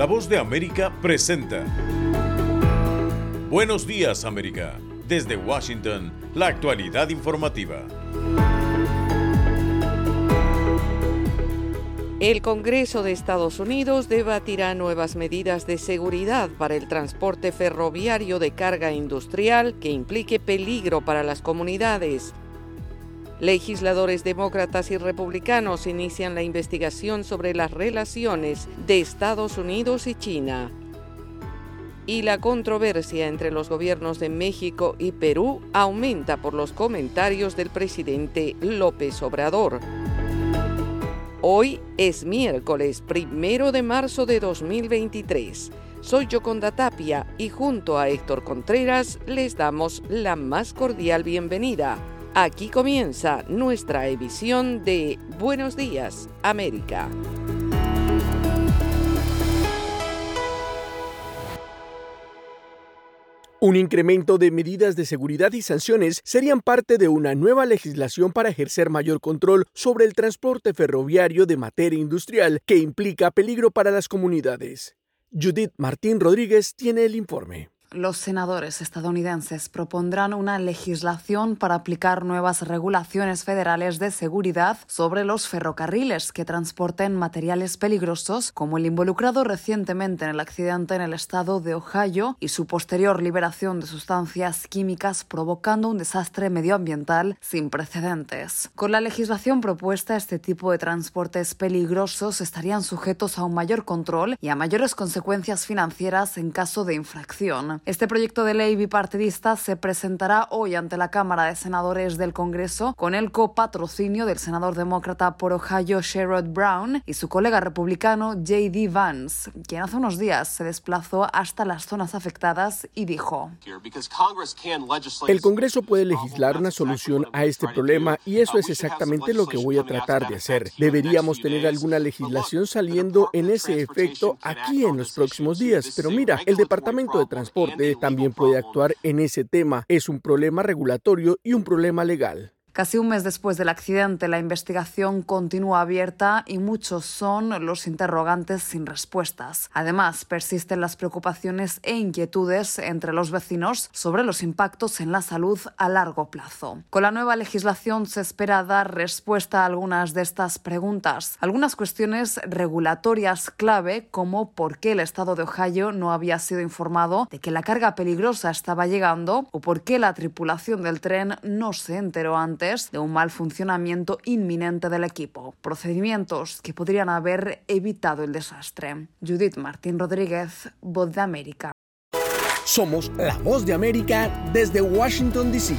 La voz de América presenta. Buenos días América. Desde Washington, la actualidad informativa. El Congreso de Estados Unidos debatirá nuevas medidas de seguridad para el transporte ferroviario de carga industrial que implique peligro para las comunidades. Legisladores demócratas y republicanos inician la investigación sobre las relaciones de Estados Unidos y China. Y la controversia entre los gobiernos de México y Perú aumenta por los comentarios del presidente López Obrador. Hoy es miércoles primero de marzo de 2023. Soy Yoconda Tapia y junto a Héctor Contreras les damos la más cordial bienvenida. Aquí comienza nuestra edición de Buenos Días, América. Un incremento de medidas de seguridad y sanciones serían parte de una nueva legislación para ejercer mayor control sobre el transporte ferroviario de materia industrial que implica peligro para las comunidades. Judith Martín Rodríguez tiene el informe los senadores estadounidenses propondrán una legislación para aplicar nuevas regulaciones federales de seguridad sobre los ferrocarriles que transporten materiales peligrosos, como el involucrado recientemente en el accidente en el estado de Ohio y su posterior liberación de sustancias químicas provocando un desastre medioambiental sin precedentes. Con la legislación propuesta, este tipo de transportes peligrosos estarían sujetos a un mayor control y a mayores consecuencias financieras en caso de infracción. Este proyecto de ley bipartidista se presentará hoy ante la Cámara de Senadores del Congreso con el copatrocinio del senador demócrata por Ohio Sherrod Brown y su colega republicano J.D. Vance, quien hace unos días se desplazó hasta las zonas afectadas y dijo: El Congreso puede legislar una solución a este problema y eso es exactamente lo que voy a tratar de hacer. Deberíamos tener alguna legislación saliendo en ese efecto aquí en los próximos días. Pero mira, el Departamento de Transporte también puede actuar en ese tema. Es un problema regulatorio y un problema legal. Casi un mes después del accidente, la investigación continúa abierta y muchos son los interrogantes sin respuestas. Además, persisten las preocupaciones e inquietudes entre los vecinos sobre los impactos en la salud a largo plazo. Con la nueva legislación se espera dar respuesta a algunas de estas preguntas. Algunas cuestiones regulatorias clave, como por qué el estado de Ohio no había sido informado de que la carga peligrosa estaba llegando o por qué la tripulación del tren no se enteró antes de un mal funcionamiento inminente del equipo, procedimientos que podrían haber evitado el desastre. Judith Martín Rodríguez, Voz de América. Somos la Voz de América desde Washington, D.C.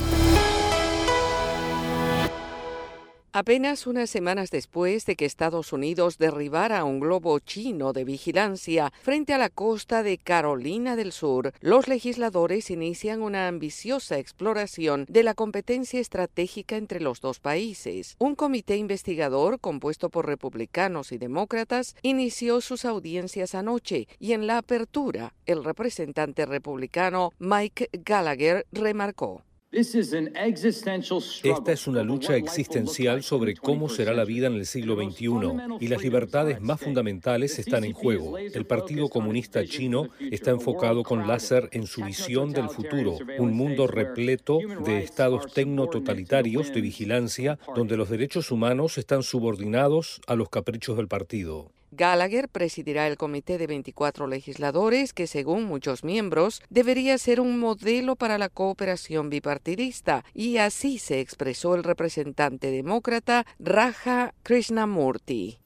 Apenas unas semanas después de que Estados Unidos derribara un globo chino de vigilancia frente a la costa de Carolina del Sur, los legisladores inician una ambiciosa exploración de la competencia estratégica entre los dos países. Un comité investigador compuesto por republicanos y demócratas inició sus audiencias anoche y en la apertura el representante republicano Mike Gallagher remarcó. Esta es una lucha existencial sobre cómo será la vida en el siglo XXI y las libertades más fundamentales están en juego. El Partido Comunista Chino está enfocado con láser en su visión del futuro, un mundo repleto de estados tecno-totalitarios de vigilancia donde los derechos humanos están subordinados a los caprichos del partido. Gallagher presidirá el comité de 24 legisladores que, según muchos miembros, debería ser un modelo para la cooperación bipartidista, y así se expresó el representante demócrata Raja Krishnamurti.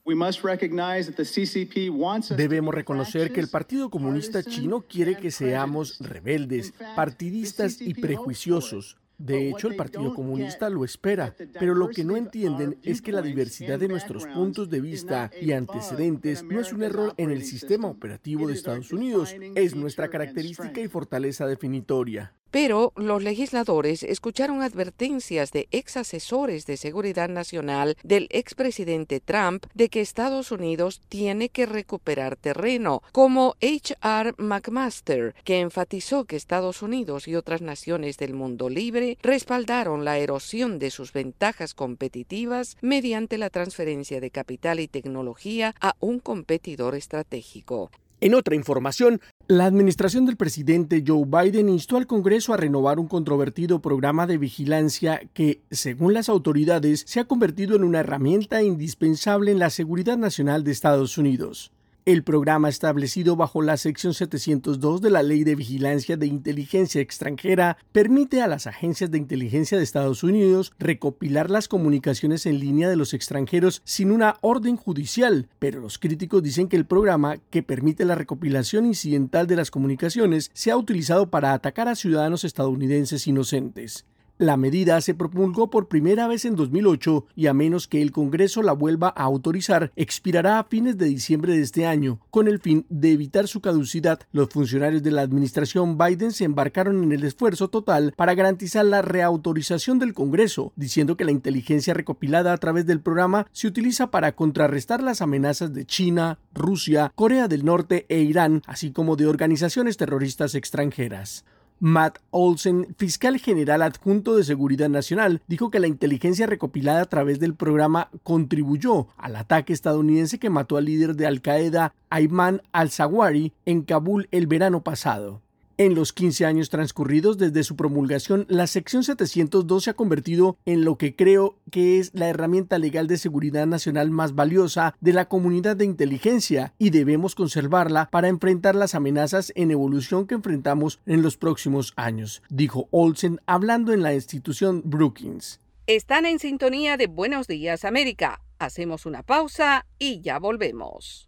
Debemos reconocer que el Partido Comunista Chino quiere que seamos rebeldes, partidistas y prejuiciosos. De hecho, el Partido Comunista lo espera, pero lo que no entienden es que la diversidad de nuestros puntos de vista y antecedentes no es un error en el sistema operativo de Estados Unidos, es nuestra característica y fortaleza definitoria. Pero los legisladores escucharon advertencias de ex asesores de seguridad nacional del expresidente Trump de que Estados Unidos tiene que recuperar terreno, como H.R. McMaster, que enfatizó que Estados Unidos y otras naciones del mundo libre respaldaron la erosión de sus ventajas competitivas mediante la transferencia de capital y tecnología a un competidor estratégico. En otra información, la administración del presidente Joe Biden instó al Congreso a renovar un controvertido programa de vigilancia que, según las autoridades, se ha convertido en una herramienta indispensable en la seguridad nacional de Estados Unidos. El programa establecido bajo la sección 702 de la Ley de Vigilancia de Inteligencia Extranjera permite a las agencias de inteligencia de Estados Unidos recopilar las comunicaciones en línea de los extranjeros sin una orden judicial, pero los críticos dicen que el programa, que permite la recopilación incidental de las comunicaciones, se ha utilizado para atacar a ciudadanos estadounidenses inocentes. La medida se promulgó por primera vez en 2008 y a menos que el Congreso la vuelva a autorizar, expirará a fines de diciembre de este año. Con el fin de evitar su caducidad, los funcionarios de la administración Biden se embarcaron en el esfuerzo total para garantizar la reautorización del Congreso, diciendo que la inteligencia recopilada a través del programa se utiliza para contrarrestar las amenazas de China, Rusia, Corea del Norte e Irán, así como de organizaciones terroristas extranjeras. Matt Olsen, fiscal general adjunto de Seguridad Nacional, dijo que la inteligencia recopilada a través del programa contribuyó al ataque estadounidense que mató al líder de Al Qaeda, Ayman al-Zawahiri, en Kabul el verano pasado. En los 15 años transcurridos desde su promulgación, la sección 702 se ha convertido en lo que creo que es la herramienta legal de seguridad nacional más valiosa de la comunidad de inteligencia y debemos conservarla para enfrentar las amenazas en evolución que enfrentamos en los próximos años, dijo Olsen hablando en la institución Brookings. Están en sintonía de Buenos Días América. Hacemos una pausa y ya volvemos.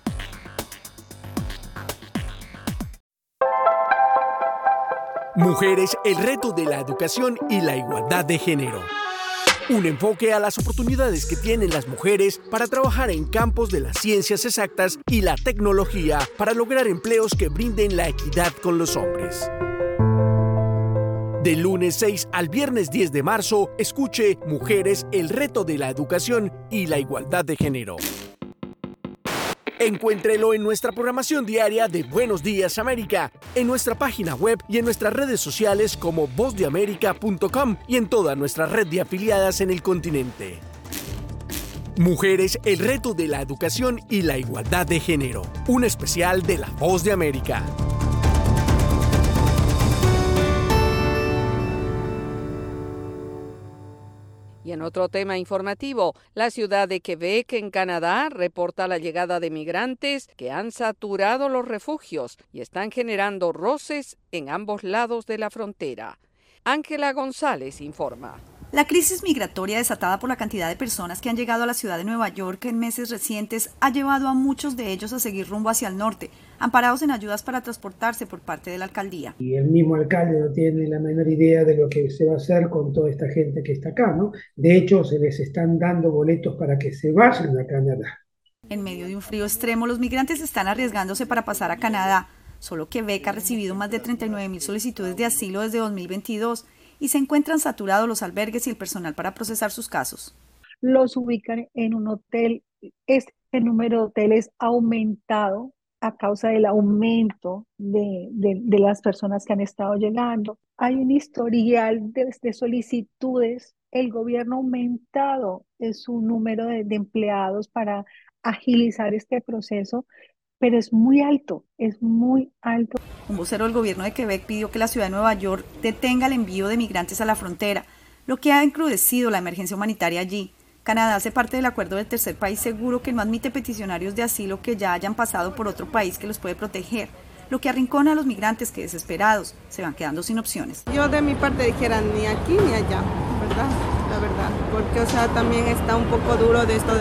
Mujeres, el reto de la educación y la igualdad de género. Un enfoque a las oportunidades que tienen las mujeres para trabajar en campos de las ciencias exactas y la tecnología para lograr empleos que brinden la equidad con los hombres. Del lunes 6 al viernes 10 de marzo, escuche Mujeres, el reto de la educación y la igualdad de género. Encuéntrelo en nuestra programación diaria de Buenos Días América, en nuestra página web y en nuestras redes sociales como vozdeamerica.com y en toda nuestra red de afiliadas en el continente. Mujeres, el reto de la educación y la igualdad de género. Un especial de La Voz de América. Y en otro tema informativo, la ciudad de Quebec, en Canadá, reporta la llegada de migrantes que han saturado los refugios y están generando roces en ambos lados de la frontera. Ángela González informa. La crisis migratoria desatada por la cantidad de personas que han llegado a la ciudad de Nueva York en meses recientes ha llevado a muchos de ellos a seguir rumbo hacia el norte, amparados en ayudas para transportarse por parte de la alcaldía. Y el mismo alcalde no tiene la menor idea de lo que se va a hacer con toda esta gente que está acá, ¿no? De hecho, se les están dando boletos para que se vayan a Canadá. En medio de un frío extremo, los migrantes están arriesgándose para pasar a Canadá. Solo que Beca ha recibido más de 39 mil solicitudes de asilo desde 2022 y se encuentran saturados los albergues y el personal para procesar sus casos. Los ubican en un hotel. Este número de hoteles ha aumentado a causa del aumento de, de, las personas que han estado llegando. Hay un historial de, de solicitudes. El gobierno ha aumentado su número de, de empleados para agilizar este proceso, pero es muy alto, es muy alto. Un vocero del gobierno de Quebec pidió que la ciudad de Nueva York detenga el envío de migrantes a la frontera, lo que ha encrudecido la emergencia humanitaria allí. Canadá hace parte del acuerdo del tercer país seguro que no admite peticionarios de asilo que ya hayan pasado por otro país que los puede proteger, lo que arrincona a los migrantes que desesperados se van quedando sin opciones. Yo de mi parte dijera ni aquí ni allá, ¿verdad? La verdad, porque o sea, también está un poco duro de esto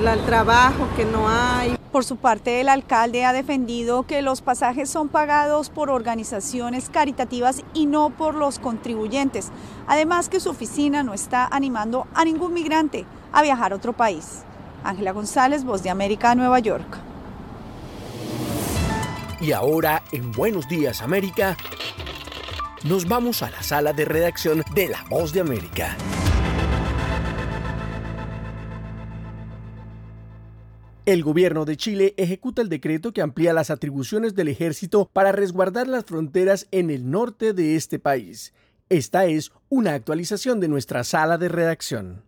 del de trabajo que no hay. Por su parte, el alcalde ha defendido que los pasajes son pagados por organizaciones caritativas y no por los contribuyentes. Además que su oficina no está animando a ningún migrante a viajar a otro país. Ángela González, Voz de América, Nueva York. Y ahora, en Buenos Días América, nos vamos a la sala de redacción de La Voz de América. El gobierno de Chile ejecuta el decreto que amplía las atribuciones del ejército para resguardar las fronteras en el norte de este país. Esta es una actualización de nuestra sala de redacción.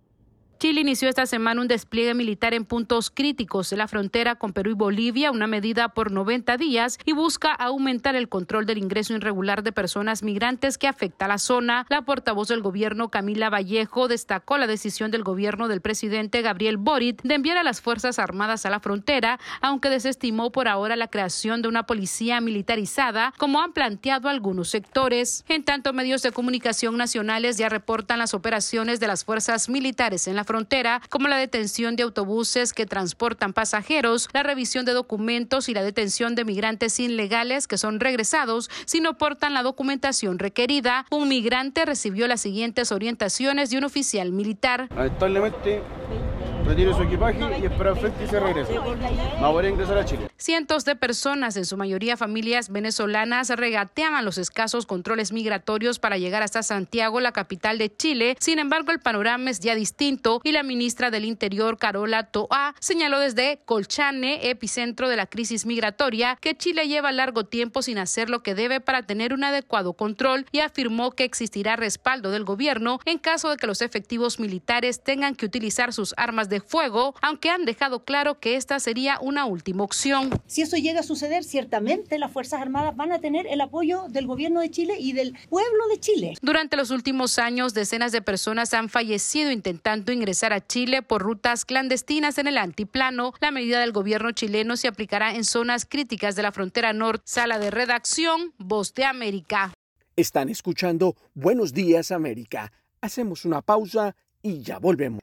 Chile inició esta semana un despliegue militar en puntos críticos de la frontera con Perú y Bolivia, una medida por 90 días, y busca aumentar el control del ingreso irregular de personas migrantes que afecta a la zona. La portavoz del gobierno, Camila Vallejo, destacó la decisión del gobierno del presidente Gabriel Boric de enviar a las Fuerzas Armadas a la frontera, aunque desestimó por ahora la creación de una policía militarizada, como han planteado algunos sectores. En tanto, medios de comunicación nacionales ya reportan las operaciones de las fuerzas militares en la frontera frontera, como la detención de autobuses que transportan pasajeros, la revisión de documentos y la detención de migrantes ilegales que son regresados si no portan la documentación requerida. Un migrante recibió las siguientes orientaciones de un oficial militar. Retire su equipaje y espera frente y se regresa. Va a ingresar a Chile. Cientos de personas, en su mayoría familias venezolanas, regateaban los escasos controles migratorios para llegar hasta Santiago, la capital de Chile. Sin embargo, el panorama es ya distinto y la ministra del Interior, Carola Toa, señaló desde Colchane, epicentro de la crisis migratoria, que Chile lleva largo tiempo sin hacer lo que debe para tener un adecuado control y afirmó que existirá respaldo del gobierno en caso de que los efectivos militares tengan que utilizar sus armas de fuego, aunque han dejado claro que esta sería una última opción. Si eso llega a suceder, ciertamente las Fuerzas Armadas van a tener el apoyo del gobierno de Chile y del pueblo de Chile. Durante los últimos años, decenas de personas han fallecido intentando ingresar a Chile por rutas clandestinas en el antiplano. La medida del gobierno chileno se aplicará en zonas críticas de la frontera norte. Sala de redacción, Voz de América. Están escuchando Buenos Días América. Hacemos una pausa y ya volvemos.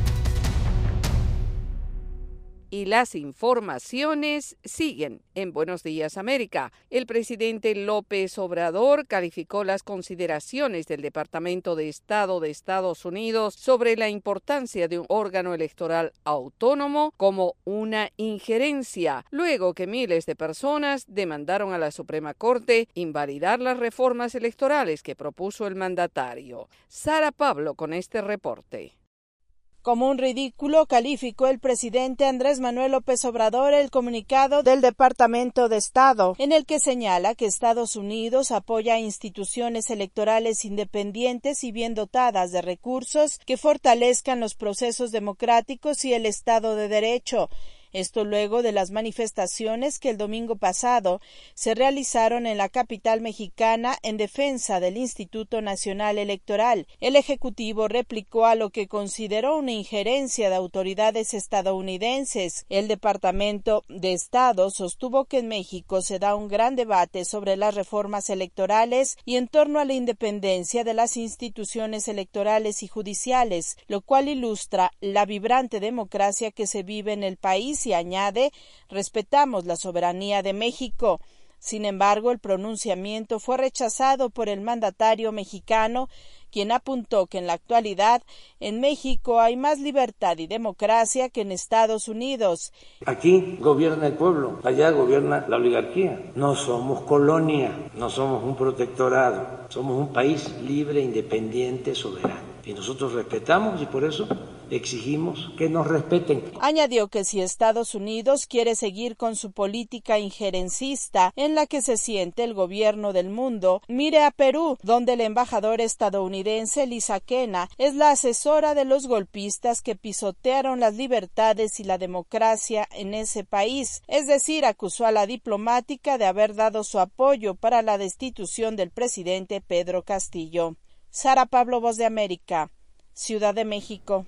Y las informaciones siguen en Buenos Días América. El presidente López Obrador calificó las consideraciones del Departamento de Estado de Estados Unidos sobre la importancia de un órgano electoral autónomo como una injerencia, luego que miles de personas demandaron a la Suprema Corte invalidar las reformas electorales que propuso el mandatario. Sara Pablo con este reporte. Como un ridículo calificó el presidente Andrés Manuel López Obrador el comunicado del Departamento de Estado, en el que señala que Estados Unidos apoya instituciones electorales independientes y bien dotadas de recursos que fortalezcan los procesos democráticos y el Estado de Derecho Esto luego de las manifestaciones que el domingo pasado se realizaron en la capital mexicana en defensa del Instituto Nacional Electoral. El Ejecutivo replicó a lo que consideró una injerencia de autoridades estadounidenses. El Departamento de Estado sostuvo que en México se da un gran debate sobre las reformas electorales y en torno a la independencia de las instituciones electorales y judiciales, lo cual ilustra la vibrante democracia que se vive en el país y añade respetamos la soberanía de México. Sin embargo, el pronunciamiento fue rechazado por el mandatario mexicano, quien apuntó que en la actualidad en México hay más libertad y democracia que en Estados Unidos. Aquí gobierna el pueblo, allá gobierna la oligarquía. No somos colonia, no somos un protectorado, somos un país libre, independiente, soberano. Y nosotros respetamos y por eso exigimos que nos respeten. Añadió que si Estados Unidos quiere seguir con su política injerencista en la que se siente el gobierno del mundo, mire a Perú, donde el embajador estadounidense Lisa Kena es la asesora de los golpistas que pisotearon las libertades y la democracia en ese país, es decir, acusó a la diplomática de haber dado su apoyo para la destitución del presidente Pedro Castillo. Sara Pablo, Voz de América, Ciudad de México.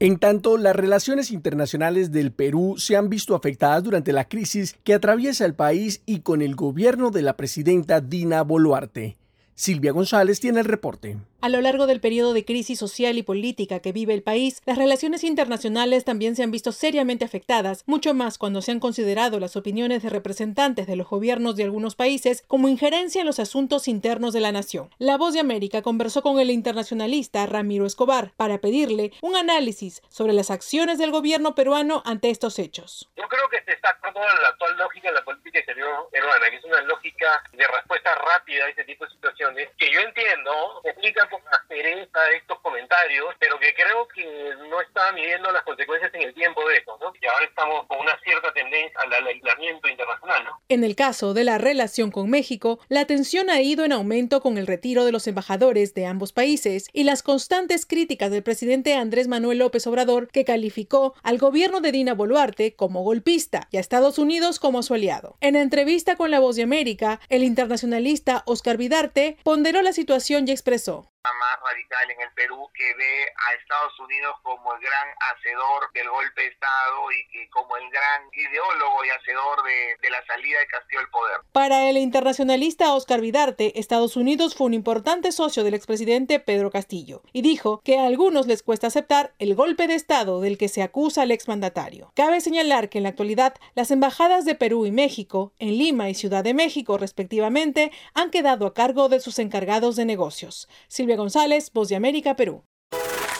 En tanto, las relaciones internacionales del Perú se han visto afectadas durante la crisis que atraviesa el país y con el gobierno de la presidenta Dina Boluarte. Silvia González tiene el reporte. A lo largo del periodo de crisis social y política que vive el país, las relaciones internacionales también se han visto seriamente afectadas, mucho más cuando se han considerado las opiniones de representantes de los gobiernos de algunos países como injerencia en los asuntos internos de la nación. La Voz de América conversó con el internacionalista Ramiro Escobar para pedirle un análisis sobre las acciones del gobierno peruano ante estos hechos. Yo creo que se está actuando la actual lógica de la política exterior peruana, que es una lógica de respuesta rápida a este tipo de situaciones, que yo entiendo explica aspereza estos comentarios, pero que creo que no está midiendo las consecuencias en el tiempo de eso, ¿no? Y ahora estamos con una cierta tendencia al aislamiento internacional, ¿no? En el caso de la relación con México, la tensión ha ido en aumento con el retiro de los embajadores de ambos países y las constantes críticas del presidente Andrés Manuel López Obrador, que calificó al gobierno de Dina Boluarte como golpista y a Estados Unidos como su aliado. En entrevista con La Voz de América, el internacionalista Oscar Vidarte ponderó la situación y expresó más radical en el Perú que ve a Estados Unidos como el gran hacedor del golpe de Estado y como el gran ideólogo y hacedor de, de la salida de Castillo del poder. Para el internacionalista Oscar Vidarte, Estados Unidos fue un importante socio del expresidente Pedro Castillo y dijo que a algunos les cuesta aceptar el golpe de Estado del que se acusa al exmandatario. Cabe señalar que en la actualidad las embajadas de Perú y México, en Lima y Ciudad de México respectivamente, han quedado a cargo de sus encargados de negocios. Silvia González, Voz de América, Perú.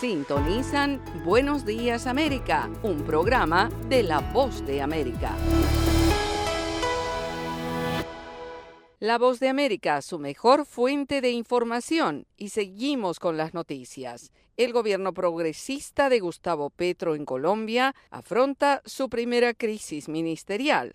Sintonizan Buenos Días América, un programa de La Voz de América. La Voz de América, su mejor fuente de información, y seguimos con las noticias. El gobierno progresista de Gustavo Petro en Colombia afronta su primera crisis ministerial.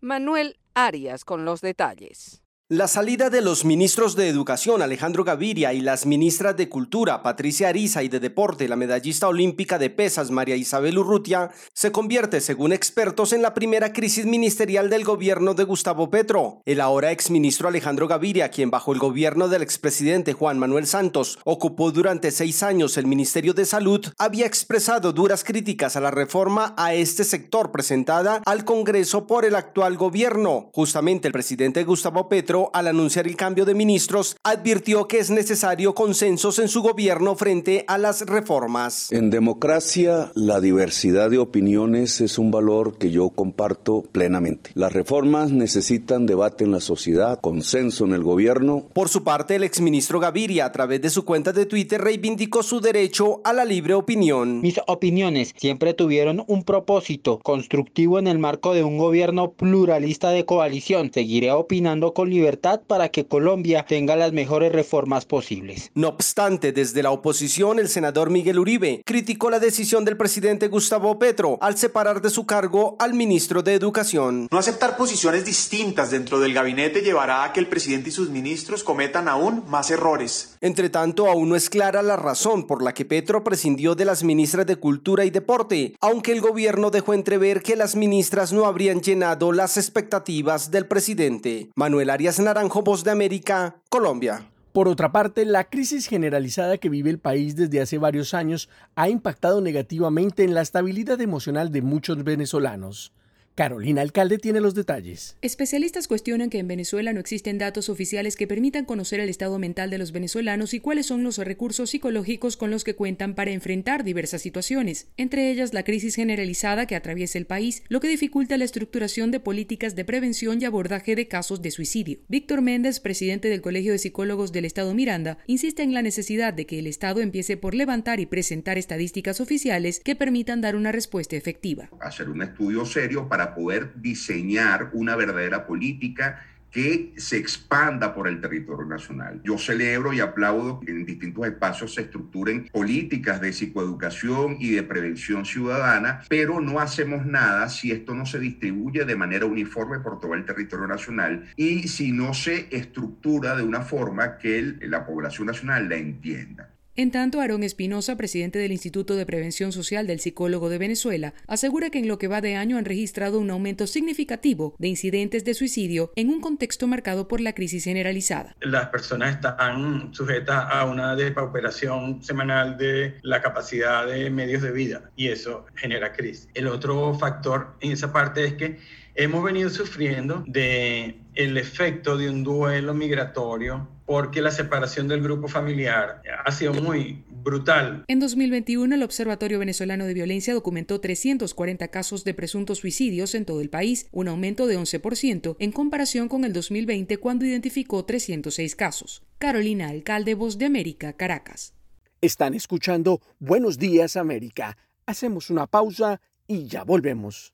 Manuel Arias con los detalles. La salida de los ministros de Educación Alejandro Gaviria y las ministras de Cultura Patricia Ariza y de Deporte la medallista olímpica de pesas María Isabel Urrutia se convierte, según expertos, en la primera crisis ministerial del gobierno de Gustavo Petro. El ahora exministro Alejandro Gaviria, quien bajo el gobierno del expresidente Juan Manuel Santos ocupó durante seis años el Ministerio de Salud, había expresado duras críticas a la reforma a este sector presentada al Congreso por el actual gobierno. Justamente el presidente Gustavo Petro al anunciar el cambio de ministros, advirtió que es necesario consensos en su gobierno frente a las reformas. En democracia, la diversidad de opiniones es un valor que yo comparto plenamente. Las reformas necesitan debate en la sociedad, consenso en el gobierno. Por su parte, el exministro Gaviria, a través de su cuenta de Twitter, reivindicó su derecho a la libre opinión. Mis opiniones siempre tuvieron un propósito constructivo en el marco de un gobierno pluralista de coalición. Seguiré opinando con libertad libertad para que Colombia tenga las mejores reformas posibles. No obstante, desde la oposición, el senador Miguel Uribe criticó la decisión del presidente Gustavo Petro al separar de su cargo al ministro de Educación. No aceptar posiciones distintas dentro del gabinete llevará a que el presidente y sus ministros cometan aún más errores. Entre tanto, aún no es clara la razón por la que Petro prescindió de las ministras de Cultura y Deporte, aunque el gobierno dejó entrever que las ministras no habrían llenado las expectativas del presidente. Manuel Arias Naranjo, Voz de América, Colombia. Por otra parte, la crisis generalizada que vive el país desde hace varios años ha impactado negativamente en la estabilidad emocional de muchos venezolanos. Carolina Alcalde tiene los detalles. Especialistas cuestionan que en Venezuela no existen datos oficiales que permitan conocer el estado mental de los venezolanos y cuáles son los recursos psicológicos con los que cuentan para enfrentar diversas situaciones, entre ellas la crisis generalizada que atraviesa el país, lo que dificulta la estructuración de políticas de prevención y abordaje de casos de suicidio. Víctor Méndez, presidente del Colegio de Psicólogos del Estado Miranda, insiste en la necesidad de que el Estado empiece por levantar y presentar estadísticas oficiales que permitan dar una respuesta efectiva. Hacer un estudio serio para poder diseñar una verdadera política que se expanda por el territorio nacional. Yo celebro y aplaudo que en distintos espacios se estructuren políticas de psicoeducación y de prevención ciudadana, pero no hacemos nada si esto no se distribuye de manera uniforme por todo el territorio nacional y si no se estructura de una forma que la población nacional la entienda. En tanto, Aarón Espinosa, presidente del Instituto de Prevención Social del Psicólogo de Venezuela, asegura que en lo que va de año han registrado un aumento significativo de incidentes de suicidio en un contexto marcado por la crisis generalizada. Las personas están sujetas a una depauperación semanal de la capacidad de medios de vida y eso genera crisis. El otro factor en esa parte es que hemos venido sufriendo de el efecto de un duelo migratorio porque la separación del grupo familiar ha sido muy brutal. En 2021, el Observatorio Venezolano de Violencia documentó 340 casos de presuntos suicidios en todo el país, un aumento de 11% en comparación con el 2020 cuando identificó 306 casos. Carolina Alcalde, Voz de América, Caracas. Están escuchando Buenos Días América. Hacemos una pausa y ya volvemos.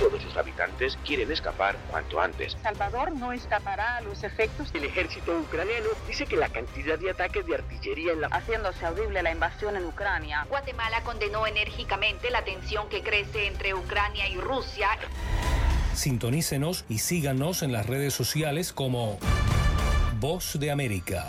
Todos sus habitantes quieren escapar cuanto antes. Salvador no escapará a los efectos. El ejército ucraniano dice que la cantidad de ataques de artillería en la... Haciéndose audible la invasión en Ucrania. Guatemala condenó enérgicamente la tensión que crece entre Ucrania y Rusia. Sintonícenos y síganos en las redes sociales como Voz de América.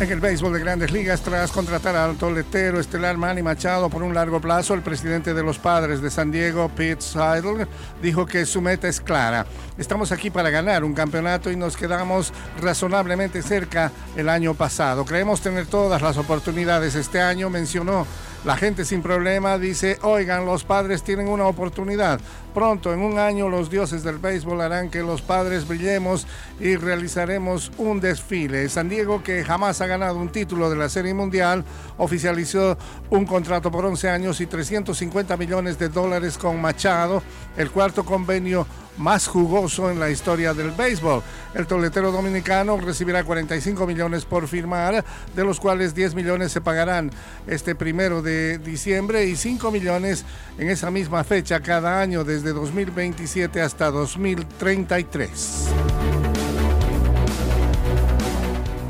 En el béisbol de grandes ligas, tras contratar al toletero estelar Manny Machado por un largo plazo, el presidente de los padres de San Diego, Pete Seidel, dijo que su meta es clara. Estamos aquí para ganar un campeonato y nos quedamos razonablemente cerca el año pasado. Creemos tener todas las oportunidades este año, mencionó. La gente sin problema dice, oigan, los padres tienen una oportunidad. Pronto, en un año, los dioses del béisbol harán que los padres brillemos y realizaremos un desfile. San Diego, que jamás ha ganado un título de la Serie Mundial, oficializó un contrato por 11 años y 350 millones de dólares con Machado, el cuarto convenio más jugoso en la historia del béisbol. El toletero dominicano recibirá 45 millones por firmar, de los cuales 10 millones se pagarán este primero de diciembre y 5 millones en esa misma fecha cada año desde 2027 hasta 2033.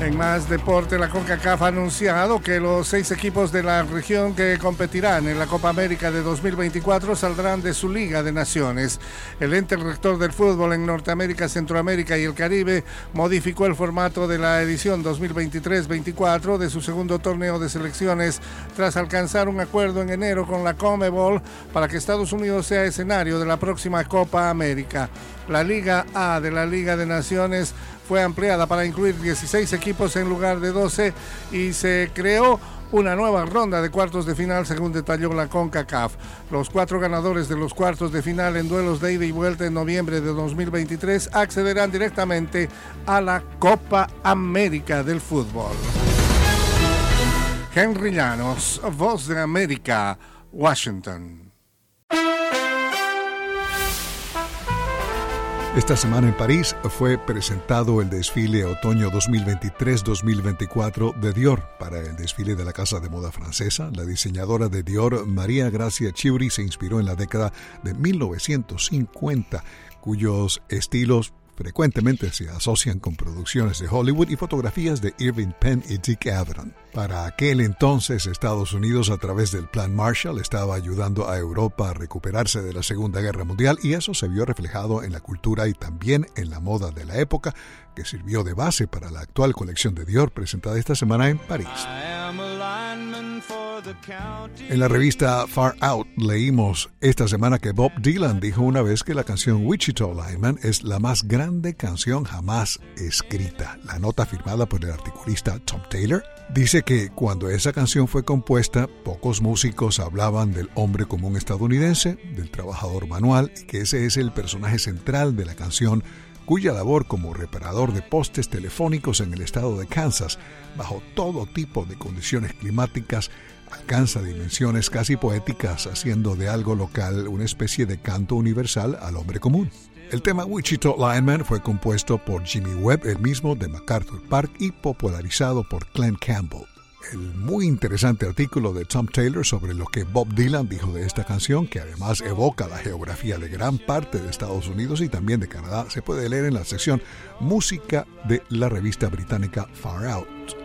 En más deporte, la CONCACAF ha anunciado que los seis equipos de la región que competirán en la Copa América de 2024 saldrán de su Liga de Naciones. El ente rector del fútbol en Norteamérica, Centroamérica y el Caribe modificó el formato de la edición 2023-24 de su segundo torneo de selecciones tras alcanzar un acuerdo en enero con la Comebol para que Estados Unidos sea escenario de la próxima Copa América. La Liga A de la Liga de Naciones fue ampliada para incluir 16 equipos en lugar de 12 y se creó una nueva ronda de cuartos de final según detalló la CONCACAF. Los cuatro ganadores de los cuartos de final en duelos de ida y vuelta en noviembre de 2023 accederán directamente a la Copa América del Fútbol. Henry Llanos, Voz de América, Washington. Esta semana en París fue presentado el desfile otoño 2023-2024 de Dior. Para el desfile de la casa de moda francesa, la diseñadora de Dior, María Gracia Chiuri, se inspiró en la década de 1950, cuyos estilos frecuentemente se asocian con producciones de Hollywood y fotografías de Irving Penn y Dick Averon. Para aquel entonces, Estados Unidos, a través del Plan Marshall, estaba ayudando a Europa a recuperarse de la Segunda Guerra Mundial y eso se vio reflejado en la cultura y también en la moda de la época, que sirvió de base para la actual colección de Dior presentada esta semana en París. En la revista Far Out leímos esta semana que Bob Dylan dijo una vez que la canción Wichita Lineman es la más grande canción jamás escrita. La nota firmada por el articulista Tom Taylor dice que cuando esa canción fue compuesta, pocos músicos hablaban del hombre común estadounidense, del trabajador manual, y que ese es el personaje central de la canción cuya labor como reparador de postes telefónicos en el estado de Kansas, bajo todo tipo de condiciones climáticas, alcanza dimensiones casi poéticas, haciendo de algo local una especie de canto universal al hombre común. El tema Wichita Lineman fue compuesto por Jimmy Webb, el mismo de MacArthur Park, y popularizado por Glenn Campbell. El muy interesante artículo de Tom Taylor sobre lo que Bob Dylan dijo de esta canción, que además evoca la geografía de gran parte de Estados Unidos y también de Canadá, se puede leer en la sección Música de la revista británica Far Out.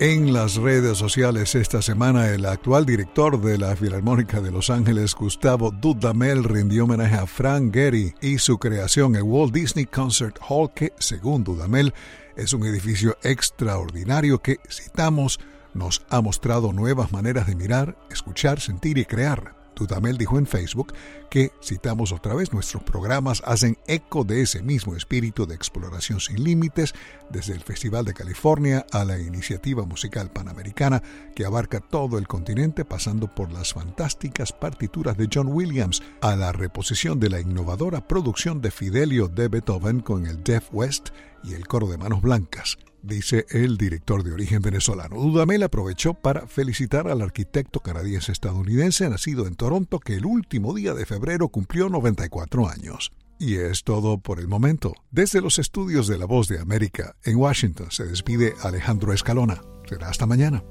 En las redes sociales esta semana, el actual director de la Filarmónica de Los Ángeles, Gustavo Dudamel, rindió homenaje a Frank Gehry y su creación, el Walt Disney Concert Hall, que, según Dudamel, es un edificio extraordinario que, citamos, nos ha mostrado nuevas maneras de mirar, escuchar, sentir y crear. Dudamel dijo en Facebook que, citamos otra vez, nuestros programas hacen eco de ese mismo espíritu de exploración sin límites, desde el Festival de California a la iniciativa musical panamericana que abarca todo el continente, pasando por las fantásticas partituras de John Williams, a la reposición de la innovadora producción de Fidelio de Beethoven con el Deaf West y el coro de manos blancas dice el director de origen venezolano. Dudamel aprovechó para felicitar al arquitecto canadiense estadounidense nacido en Toronto que el último día de febrero cumplió 94 años. Y es todo por el momento. Desde los estudios de La Voz de América en Washington se despide Alejandro Escalona. Será hasta mañana.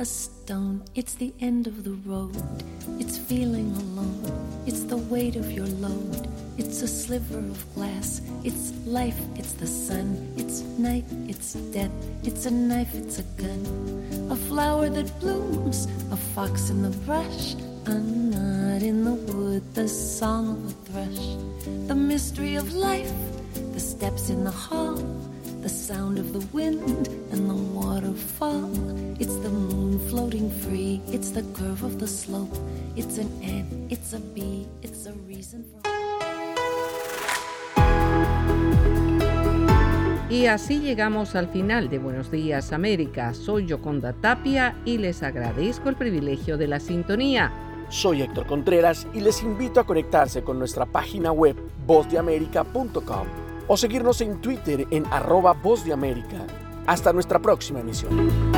Stone. It's the end of the road. It's feeling alone. It's the weight of your load. It's a sliver of glass. It's life. It's the sun. It's night. It's death. It's a knife. It's a gun. A flower that blooms. A fox in the brush. A nut in the wood. The song of a thrush. The mystery of life. The steps in the hall the sound of the wind and the waterfall. It's the moon floating free, it's the curve of the slope. It's an ant, it's a bee, it's a reason for. Y así llegamos al final de Buenos Días América. Soy Yoconda Tapia y les agradezco el privilegio de la sintonía. Soy Héctor Contreras y les invito a conectarse con nuestra página web vozdeamerica.com o seguirnos en Twitter en arroba Voz de América. Hasta nuestra próxima emisión.